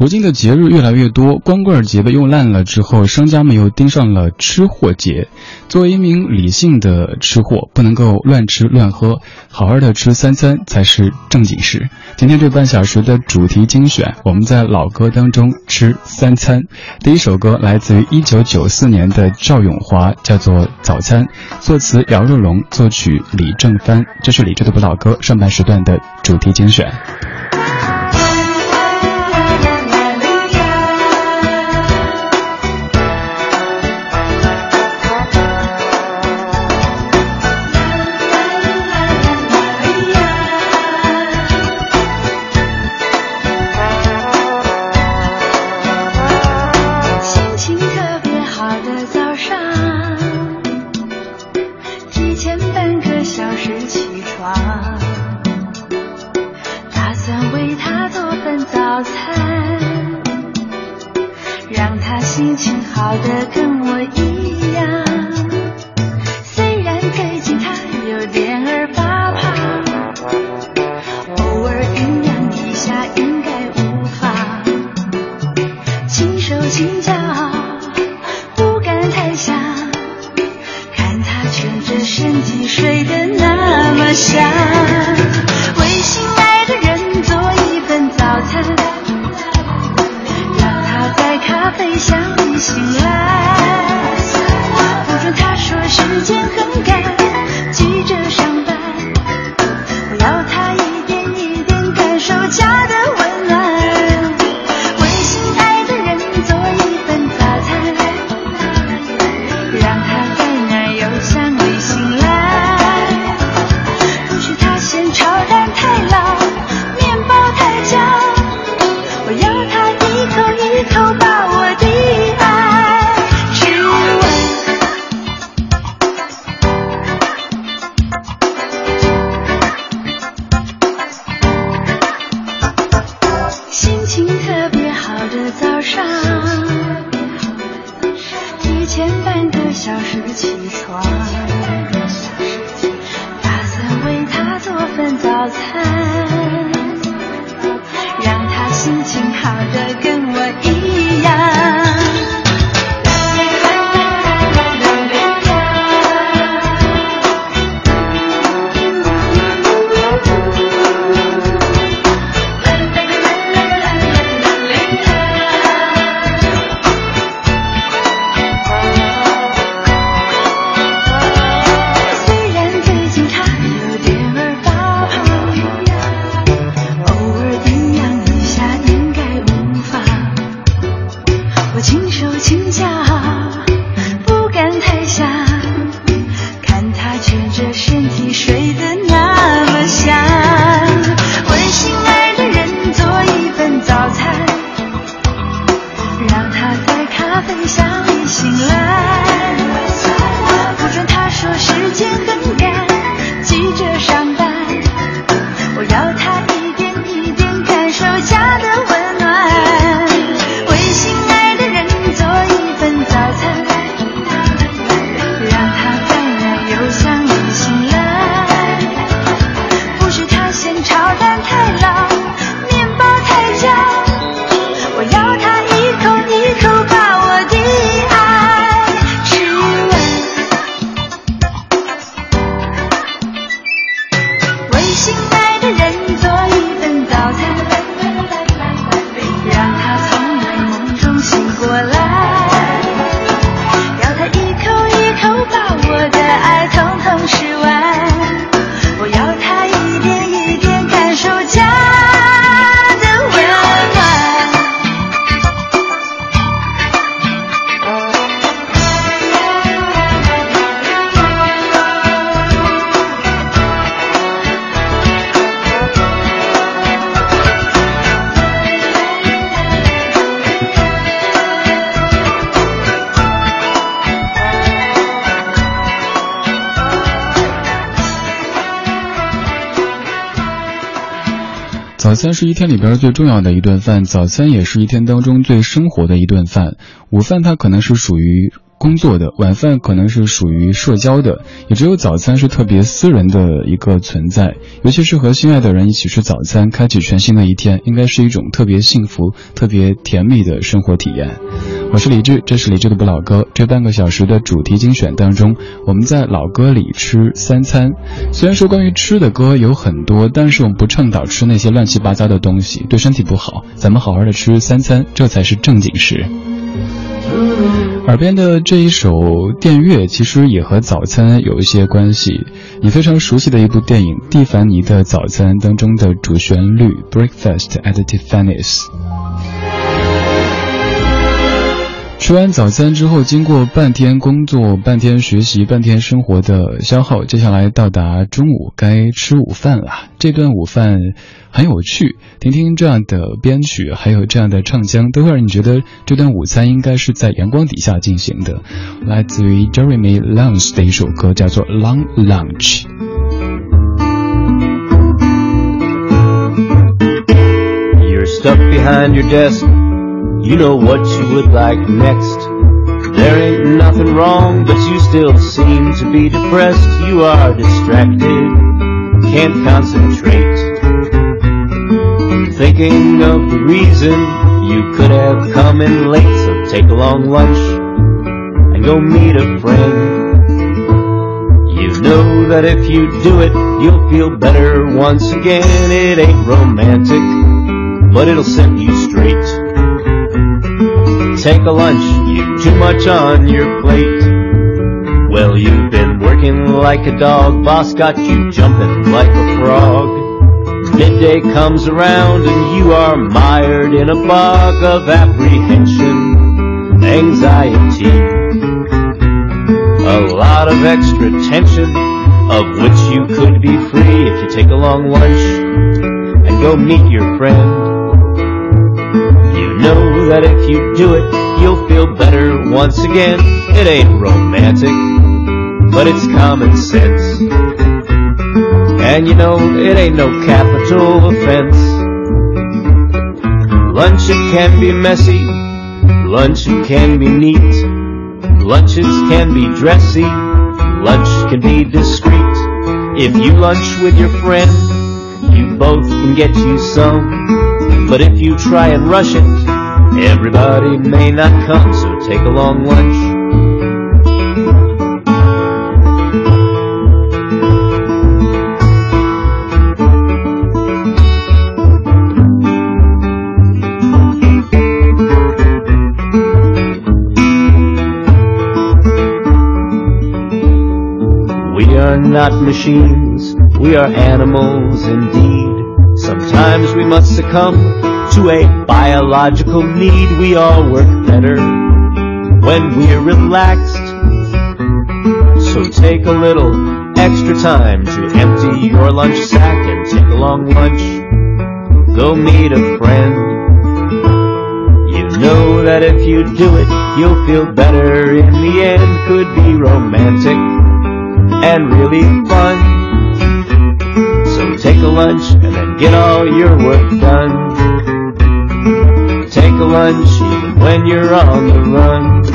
如今的节日越来越多，光棍节被用烂了之后，商家们又盯上了吃货节。作为一名理性的吃货，不能够乱吃乱喝，好好的吃三餐才是正经事。今天这半小时的主题精选，我们在老歌当中吃三餐。第一首歌来自于一九九四年的赵咏华，叫做《早餐》，作词姚若龙，作曲李正帆。这是李志的不老歌上半时段的主题精选。早三十一天里边最重要的一顿饭，早餐也是一天当中最生活的一顿饭。午饭它可能是属于工作的，晚饭可能是属于社交的，也只有早餐是特别私人的一个存在。尤其是和心爱的人一起吃早餐，开启全新的一天，应该是一种特别幸福、特别甜蜜的生活体验。我是李志，这是李志的不老歌。这半个小时的主题精选当中，我们在老歌里吃三餐。虽然说关于吃的歌有很多，但是我们不倡导吃那些乱七八糟的东西，对身体不好。咱们好好的吃三餐，这才是正经事。耳边的这一首电乐，其实也和早餐有一些关系。你非常熟悉的一部电影《蒂凡尼的早餐》当中的主旋律《Breakfast at Tiffany's》。吃完早餐之后，经过半天工作、半天学习、半天生活的消耗，接下来到达中午该吃午饭了。这顿午饭很有趣，听听这样的编曲，还有这样的唱腔，都会让你觉得这顿午餐应该是在阳光底下进行的。来自于 Jeremy Lance 的一首歌，叫做《Long Lunch》。You're stuck behind your desk. You know what you would like next. There ain't nothing wrong, but you still seem to be depressed. You are distracted, can't concentrate. Thinking of the reason you could have come in late, so take a long lunch and go meet a friend. You know that if you do it, you'll feel better once again. It ain't romantic, but it'll set you straight take a lunch, you've too much on your plate. Well, you've been working like a dog, boss got you jumping like a frog. Midday comes around and you are mired in a bog of apprehension, anxiety. A lot of extra tension, of which you could be free if you take a long lunch and go meet your friend that if you do it, you'll feel better once again. It ain't romantic, but it's common sense. And you know, it ain't no capital offense. Lunch can be messy, lunch can be neat, lunches can be dressy, lunch can be discreet. If you lunch with your friend, you both can get you some. But if you try and rush it, Everybody may not come, so take a long lunch. We are not machines, we are animals indeed. Sometimes we must succumb to a biological need. We all work better when we're relaxed. So take a little extra time to empty your lunch sack and take a long lunch. Go meet a friend. You know that if you do it, you'll feel better in the end. Could be romantic and really fun. So take a lunch and then get all your work done lunch when you're on the run.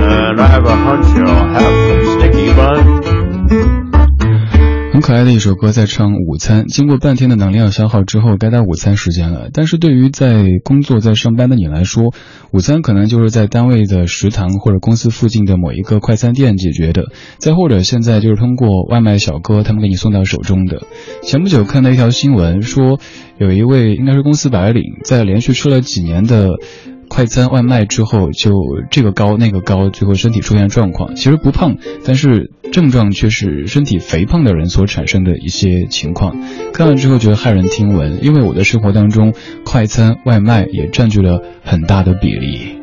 And I have a hunch you'll have some sticky bun. 很可爱的一首歌，在唱午餐。经过半天的能量消耗之后，该到午餐时间了。但是对于在工作、在上班的你来说，午餐可能就是在单位的食堂或者公司附近的某一个快餐店解决的，再或者现在就是通过外卖小哥他们给你送到手中的。前不久看到一条新闻，说有一位应该是公司白领，在连续吃了几年的。快餐外卖之后就这个高那个高，最后身体出现状况。其实不胖，但是症状却是身体肥胖的人所产生的一些情况。看了之后觉得骇人听闻，因为我的生活当中，快餐外卖也占据了很大的比例。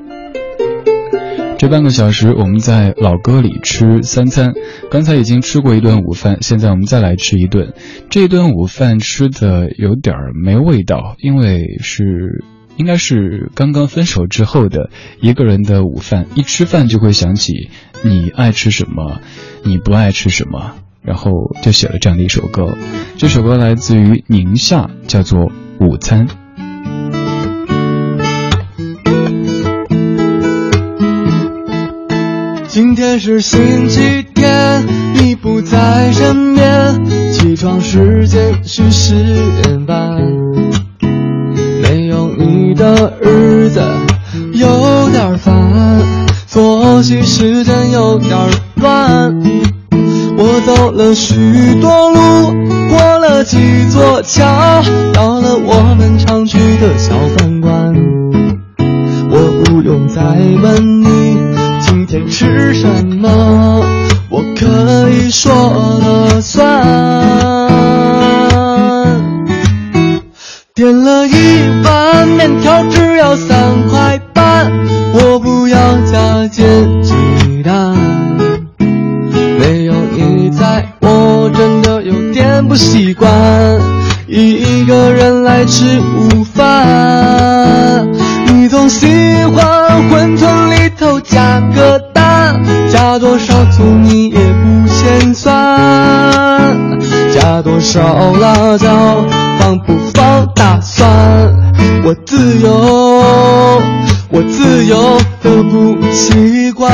这半个小时我们在老歌里吃三餐，刚才已经吃过一顿午饭，现在我们再来吃一顿。这顿午饭吃的有点没味道，因为是。应该是刚刚分手之后的一个人的午饭，一吃饭就会想起你爱吃什么，你不爱吃什么，然后就写了这样的一首歌。这首歌来自于宁夏，叫做《午餐》。今天是星期天，你不在身边，起床时间是十点半。的日子有点烦，作息时间有点乱。我走了许多路，过了几座桥，到了我们常去的小饭馆。我不用再问你今天吃什么，不习惯。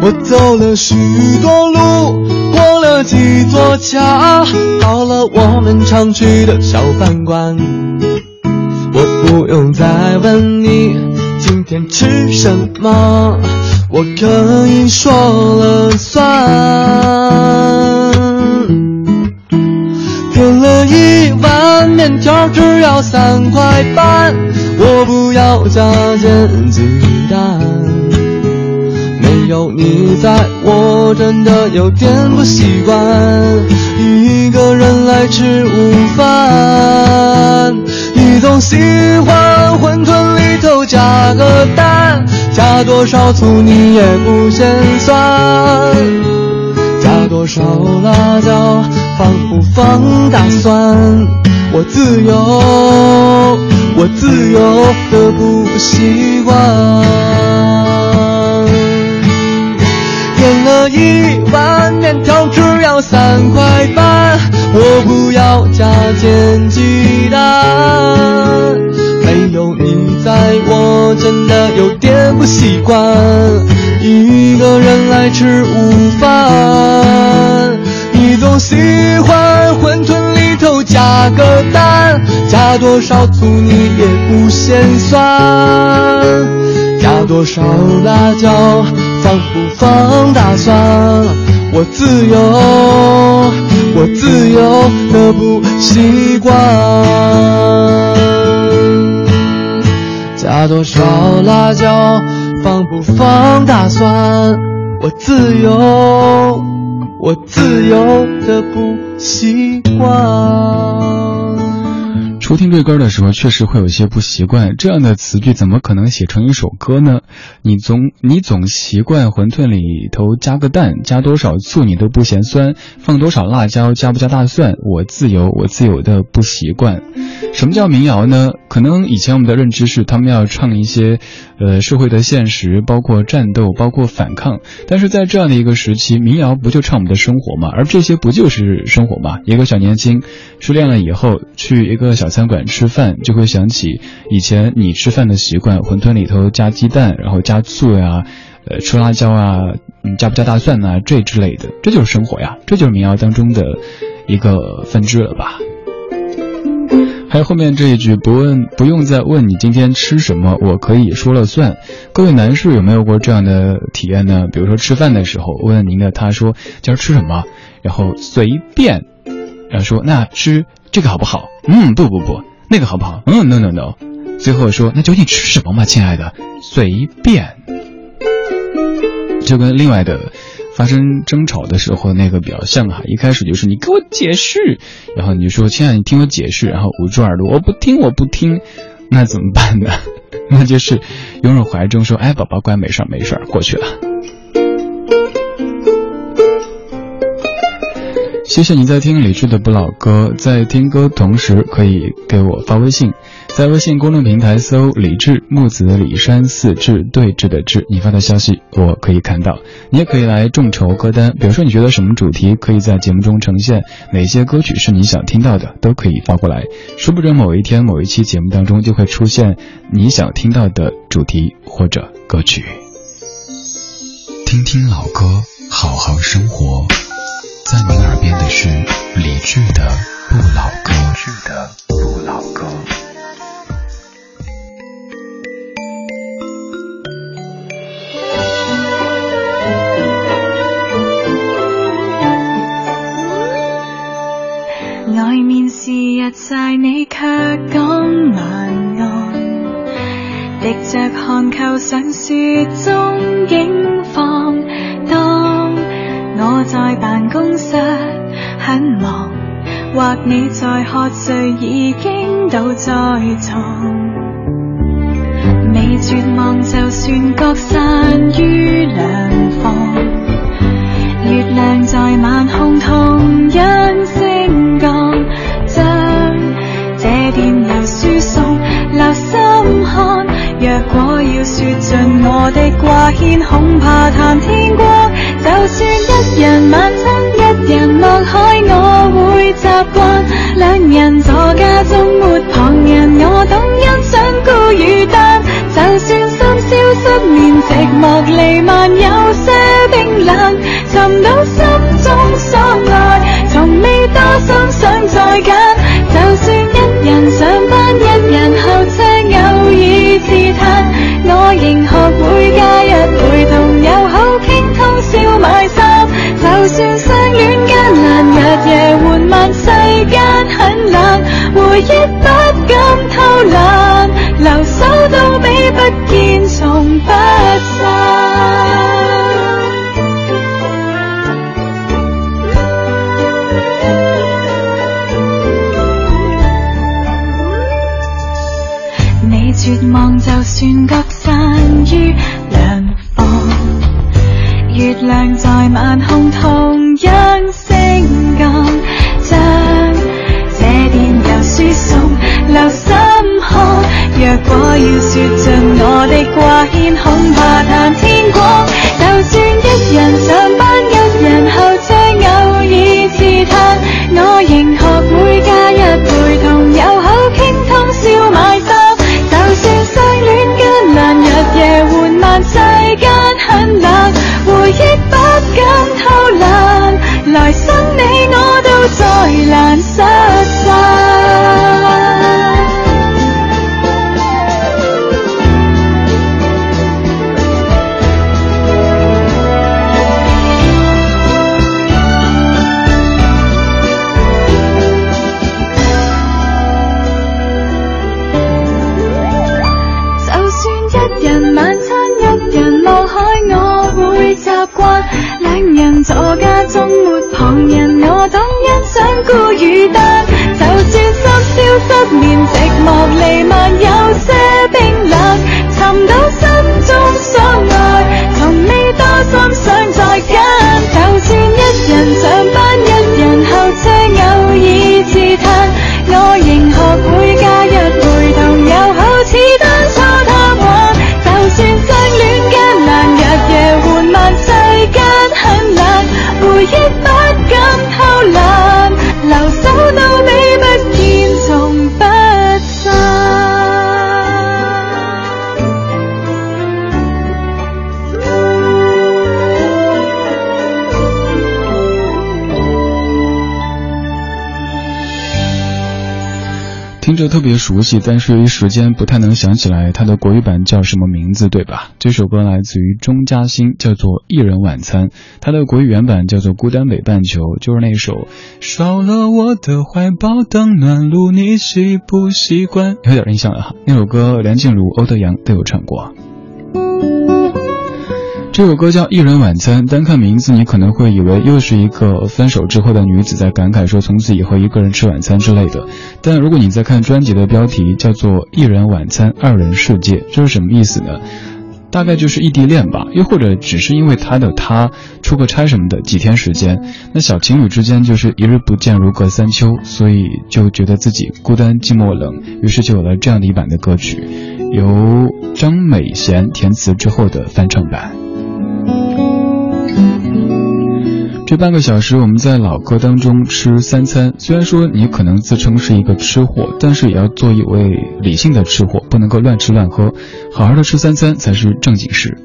我走了许多路，过了几座桥，到了我们常去的小饭馆。不用再问你今天吃什么，我可以说了算。点了一碗面条，只要三块半，我不要加煎鸡蛋。没有你在，我真的有点不习惯，一个人来吃午饭。你总喜欢馄饨里头加个蛋，加多少醋你也不嫌酸。加多少辣椒，放不放大蒜？我自由，我自由的不习惯。点了一加煎鸡蛋。没有你在，我真的有点不习惯，一个人来吃午饭。你总喜欢馄饨里头加个蛋，加多少醋你也不嫌酸，加多少辣椒放不放大蒜？我自由，我自由的不习惯。加多少辣椒，放不放大蒜？我自由，我自由的不习惯。初听这歌的时候，确实会有些不习惯。这样的词句怎么可能写成一首歌呢？你总你总习惯馄饨里头加个蛋，加多少醋你都不嫌酸，放多少辣椒，加不加大蒜？我自由，我自由的不习惯。什么叫民谣呢？可能以前我们的认知是他们要唱一些，呃，社会的现实，包括战斗，包括反抗。但是在这样的一个时期，民谣不就唱我们的生活吗？而这些不就是生活吗？一个小年轻失恋了以后，去一个小餐馆吃饭，就会想起以前你吃饭的习惯，馄饨里头加鸡蛋，然后加醋呀，呃，吃辣椒啊，嗯，加不加大蒜呐，这之类的，这就是生活呀，这就是民谣当中的一个分支了吧。还有后面这一句，不问不用再问你今天吃什么，我可以说了算。各位男士有没有过这样的体验呢？比如说吃饭的时候问您的，他说今儿吃什么，然后随便，然后说那吃这个好不好？嗯，不不不，那个好不好？嗯，no no no。最后说那究竟吃什么嘛，亲爱的？随便。就跟另外的。发生争吵的时候，那个比较像哈，一开始就是你给我解释，然后你就说亲爱的，你听我解释，然后捂住耳朵，我不听，我不听，那怎么办呢？那就是拥入怀中说，哎，宝宝乖，没事儿，没事儿，过去了。谢谢你在听李志的不老歌，在听歌同时可以给我发微信。在微信公众平台搜“李志木子李山四志对峙的志”，你发的消息我可以看到。你也可以来众筹歌单，比如说你觉得什么主题可以在节目中呈现，哪些歌曲是你想听到的，都可以发过来。说不准某一天某一期节目当中就会出现你想听到的主题或者歌曲。听听老歌，好好生活。在您耳边的是李志的《不老歌》。日晒，你却讲晚安，滴着汗扣上雪中景放。当我在办公室很忙，或你在喝醉，已经倒在床。未绝望，就算各散于两方。月亮在晚空同样果要说尽我的挂牵，恐怕谈天光。就算一人晚餐，一人望海，我会习惯。两人坐家中没旁人，我懂欣赏孤与单。就算深宵失眠，寂寞弥漫，有些冰冷，寻到心回忆不敢偷懒，留守到比不见，从不散。你绝望，就算各散于两方。月亮在晚空同果要说尽我的挂牵，恐怕谈天光。就算一人上班，一人候车，偶尔自叹，我仍学会假日陪同友好倾通宵买衫。就算相恋艰难，日夜缓慢，世间很冷，回忆不敢偷懒，失眠，寂寞弥漫，有些冰冷，寻到心中所爱，从未多心想再跟。就算一人上班，一人候车，偶尔自叹，别熟悉，但是由于时间不太能想起来它的国语版叫什么名字，对吧？这首歌来自于钟嘉欣，叫做《一人晚餐》，它的国语原版叫做《孤单北半球》，就是那首少了我的怀抱当暖炉，你习不习惯？有点印象了哈。那首歌梁静茹、欧德阳都有唱过。这首歌叫《一人晚餐》，单看名字，你可能会以为又是一个分手之后的女子在感慨说从此以后一个人吃晚餐之类的。但如果你再看专辑的标题，叫做《一人晚餐，二人世界》，这是什么意思呢？大概就是异地恋吧，又或者只是因为他的他出个差什么的几天时间，那小情侣之间就是一日不见如隔三秋，所以就觉得自己孤单寂寞冷，于是就有了这样的一版的歌曲，由张美贤填词之后的翻唱版。这半个小时，我们在老歌当中吃三餐。虽然说你可能自称是一个吃货，但是也要做一位理性的吃货，不能够乱吃乱喝，好好的吃三餐才是正经事。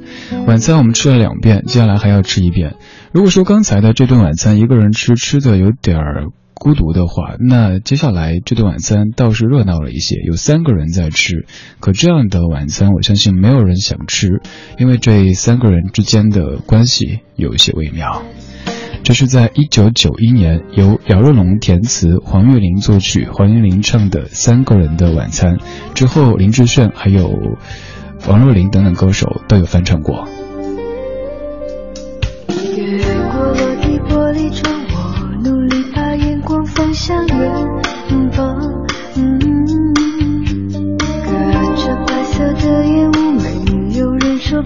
晚餐我们吃了两遍，接下来还要吃一遍。如果说刚才的这顿晚餐一个人吃吃的有点儿孤独的话，那接下来这顿晚餐倒是热闹了一些，有三个人在吃。可这样的晚餐，我相信没有人想吃，因为这三个人之间的关系有一些微妙。这是在一九九一年由姚若龙填词、黄岳林作曲、黄韵玲唱的《三个人的晚餐》，之后林志炫还有王若琳等等歌手都有翻唱过。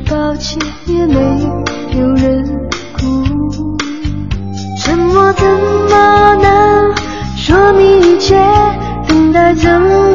抱歉，也没有人。等